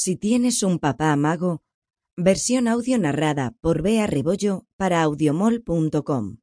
Si tienes un papá mago, versión audio narrada por Bea Rebollo para audiomol.com.